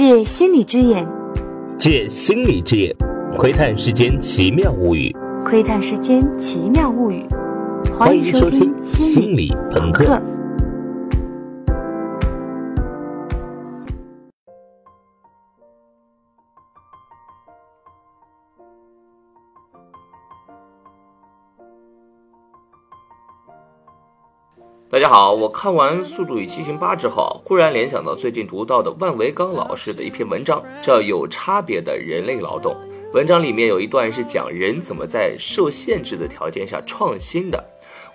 借心理之眼，借心理之眼，窥探世间奇妙物语。窥探世间奇妙物语。欢迎收听心理朋克。大家好，我看完《速度与激情八》之后，忽然联想到最近读到的万维钢老师的一篇文章，叫《有差别的人类劳动》。文章里面有一段是讲人怎么在受限制的条件下创新的，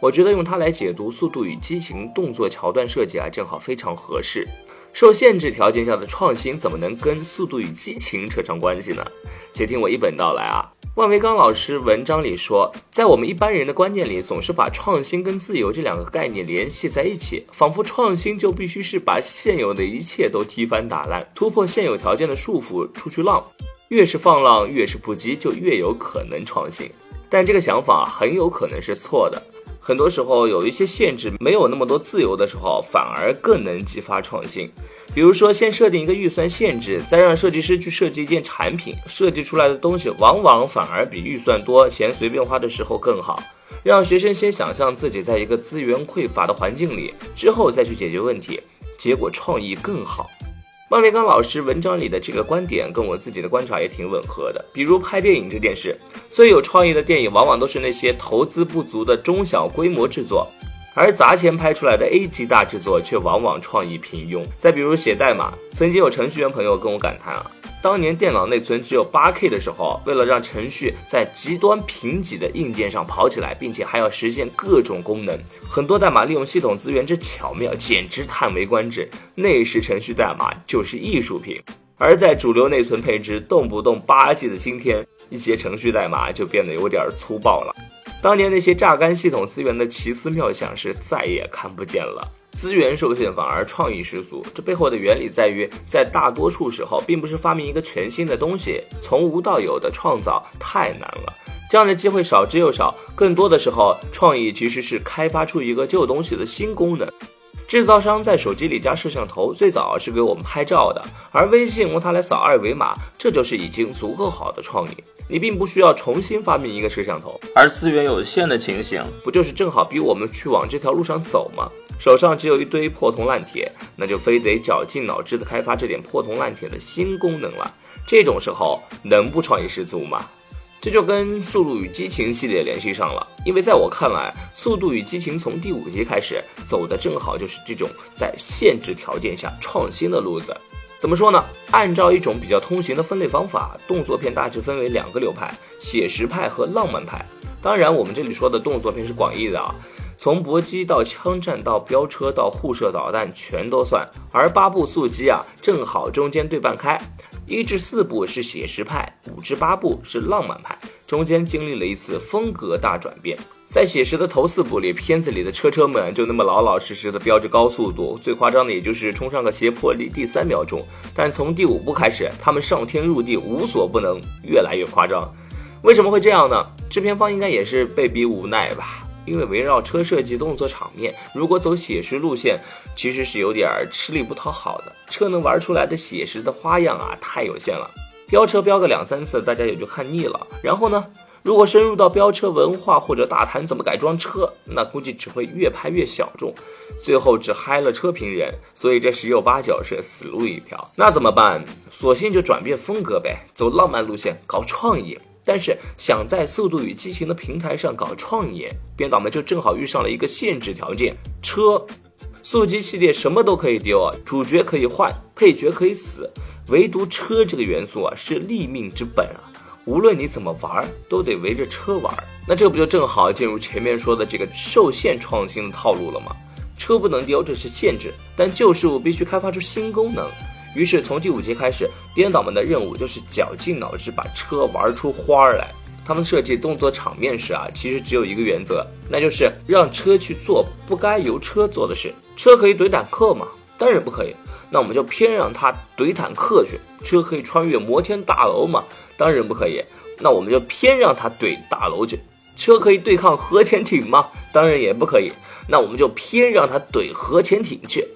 我觉得用它来解读《速度与激情》动作桥段设计啊，正好非常合适。受限制条件下的创新，怎么能跟《速度与激情》扯上关系呢？且听我一本道来啊。万维刚老师文章里说，在我们一般人的观念里，总是把创新跟自由这两个概念联系在一起，仿佛创新就必须是把现有的一切都踢翻打烂，突破现有条件的束缚，出去浪。越是放浪，越是不羁，就越有可能创新。但这个想法很有可能是错的。很多时候，有一些限制，没有那么多自由的时候，反而更能激发创新。比如说，先设定一个预算限制，再让设计师去设计一件产品，设计出来的东西往往反而比预算多、钱随便花的时候更好。让学生先想象自己在一个资源匮乏的环境里，之后再去解决问题，结果创意更好。万维刚老师文章里的这个观点跟我自己的观察也挺吻合的。比如拍电影这件事，最有创意的电影往往都是那些投资不足的中小规模制作。而砸钱拍出来的 A 级大制作却往往创意平庸。再比如写代码，曾经有程序员朋友跟我感叹啊，当年电脑内存只有 8K 的时候，为了让程序在极端贫瘠的硬件上跑起来，并且还要实现各种功能，很多代码利用系统资源之巧妙，简直叹为观止。那时程序代码就是艺术品。而在主流内存配置动不动 8G 的今天，一些程序代码就变得有点粗暴了。当年那些榨干系统资源的奇思妙想是再也看不见了，资源受限反而创意十足。这背后的原理在于，在大多数时候，并不是发明一个全新的东西，从无到有的创造太难了，这样的机会少之又少。更多的时候，创意其实是开发出一个旧东西的新功能。制造商在手机里加摄像头，最早是给我们拍照的，而微信用它来扫二维码，这就是已经足够好的创意。你并不需要重新发明一个摄像头，而资源有限的情形，不就是正好逼我们去往这条路上走吗？手上只有一堆破铜烂铁，那就非得绞尽脑汁的开发这点破铜烂铁的新功能了。这种时候能不创意十足吗？这就跟《速度与激情》系列联系上了，因为在我看来，《速度与激情》从第五集开始走的正好就是这种在限制条件下创新的路子。怎么说呢？按照一种比较通行的分类方法，动作片大致分为两个流派：写实派和浪漫派。当然，我们这里说的动作片是广义的啊，从搏击到枪战到飙车到互射导弹全都算。而八部速激啊，正好中间对半开，一至四部是写实派，五至八部是浪漫派，中间经历了一次风格大转变。在写实的头四部里，片子里的车车们就那么老老实实的飙着高速度，最夸张的也就是冲上个斜坡离地三秒钟。但从第五部开始，他们上天入地无所不能，越来越夸张。为什么会这样呢？制片方应该也是被逼无奈吧？因为围绕车设计动作场面，如果走写实路线，其实是有点吃力不讨好的。车能玩出来的写实的花样啊，太有限了。飙车飙个两三次，大家也就看腻了。然后呢？如果深入到飙车文化或者大谈怎么改装车，那估计只会越拍越小众，最后只嗨了车评人。所以这十有八九是死路一条。那怎么办？索性就转变风格呗，走浪漫路线，搞创意。但是想在《速度与激情》的平台上搞创意，编导们就正好遇上了一个限制条件：车。速激系列什么都可以丢啊，主角可以换，配角可以死，唯独车这个元素啊是立命之本啊。无论你怎么玩，都得围着车玩，那这不就正好进入前面说的这个受限创新的套路了吗？车不能丢，这是限制，但旧事物必须开发出新功能。于是从第五集开始，编导们的任务就是绞尽脑汁把车玩出花儿来。他们设计动作场面时啊，其实只有一个原则，那就是让车去做不该由车做的事。车可以怼坦克吗？当然不可以。那我们就偏让他怼坦克去。车可以穿越摩天大楼吗？当然不可以。那我们就偏让他怼大楼去。车可以对抗核潜艇吗？当然也不可以。那我们就偏让他怼核潜艇去。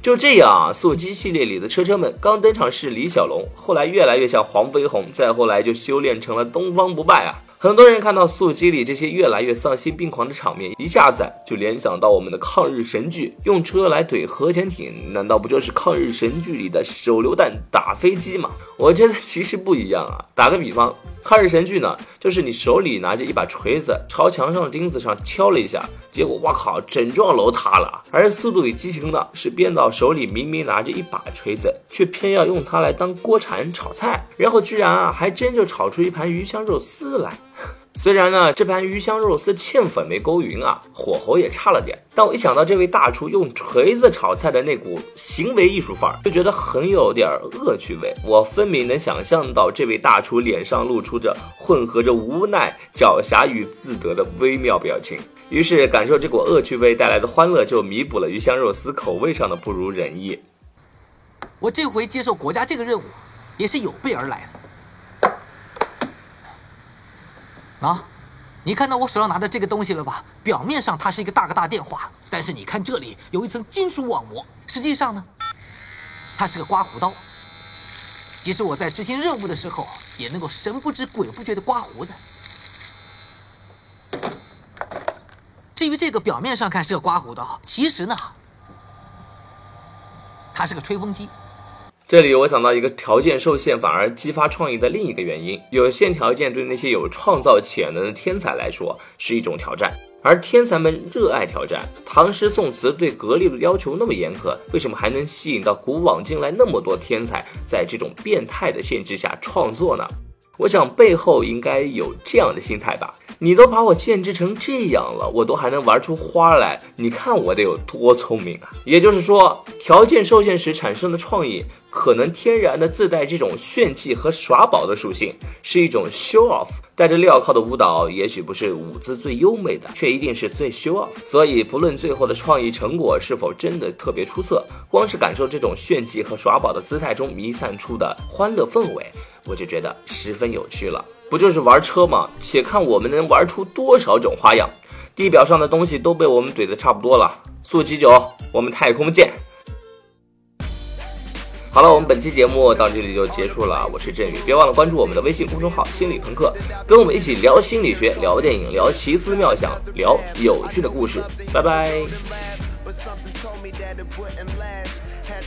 就这样啊，速激系列里的车车们刚登场是李小龙，后来越来越像黄飞鸿，再后来就修炼成了东方不败啊。很多人看到速激里这些越来越丧心病狂的场面，一下子就联想到我们的抗日神剧，用车来怼核潜艇，难道不就是抗日神剧里的手榴弹打飞机吗？我觉得其实不一样啊。打个比方，抗日神剧呢，就是你手里拿着一把锤子，朝墙上的钉子上敲了一下，结果哇靠，整幢楼塌了。而速度与激情呢，是编导手里明明拿着一把锤子，却偏要用它来当锅铲炒菜，然后居然啊，还真就炒出一盘鱼香肉丝来。虽然呢，这盘鱼香肉丝芡粉没勾匀啊，火候也差了点，但我一想到这位大厨用锤子炒菜的那股行为艺术范儿，就觉得很有点恶趣味。我分明能想象到这位大厨脸上露出着混合着无奈、狡黠与自得的微妙表情，于是感受这股恶趣味带来的欢乐，就弥补了鱼香肉丝口味上的不如人意。我这回接受国家这个任务，也是有备而来的。啊，你看到我手上拿的这个东西了吧？表面上它是一个大哥大电话，但是你看这里有一层金属网膜，实际上呢，它是个刮胡刀。即使我在执行任务的时候，也能够神不知鬼不觉的刮胡子。至于这个表面上看是个刮胡刀，其实呢，它是个吹风机。这里我想到一个条件受限反而激发创意的另一个原因，有限条件对那些有创造潜能的天才来说是一种挑战，而天才们热爱挑战。唐诗宋词对格力的要求那么严苛，为什么还能吸引到古往今来那么多天才在这种变态的限制下创作呢？我想背后应该有这样的心态吧。你都把我限制成这样了，我都还能玩出花来，你看我得有多聪明啊！也就是说，条件受限时产生的创意，可能天然的自带这种炫技和耍宝的属性，是一种 show off。带着镣铐的舞蹈，也许不是舞姿最优美的，却一定是最 show off。所以，不论最后的创意成果是否真的特别出色，光是感受这种炫技和耍宝的姿态中弥散出的欢乐氛围，我就觉得十分有趣了。不就是玩车吗？且看我们能玩出多少种花样。地表上的东西都被我们怼得差不多了。速七九，我们太空见。好了，我们本期节目到这里就结束了。我是振宇，别忘了关注我们的微信公众号“心理朋克”，跟我们一起聊心理学、聊电影、聊奇思妙想、聊有趣的故事。拜拜。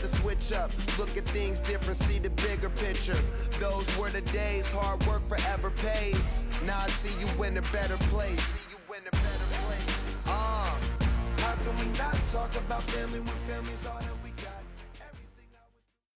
To switch up, look at things different, see the bigger picture. Those were the days, hard work forever pays. Now I see you in a better place. See you in a better place. Uh, how can we not talk about family when family's all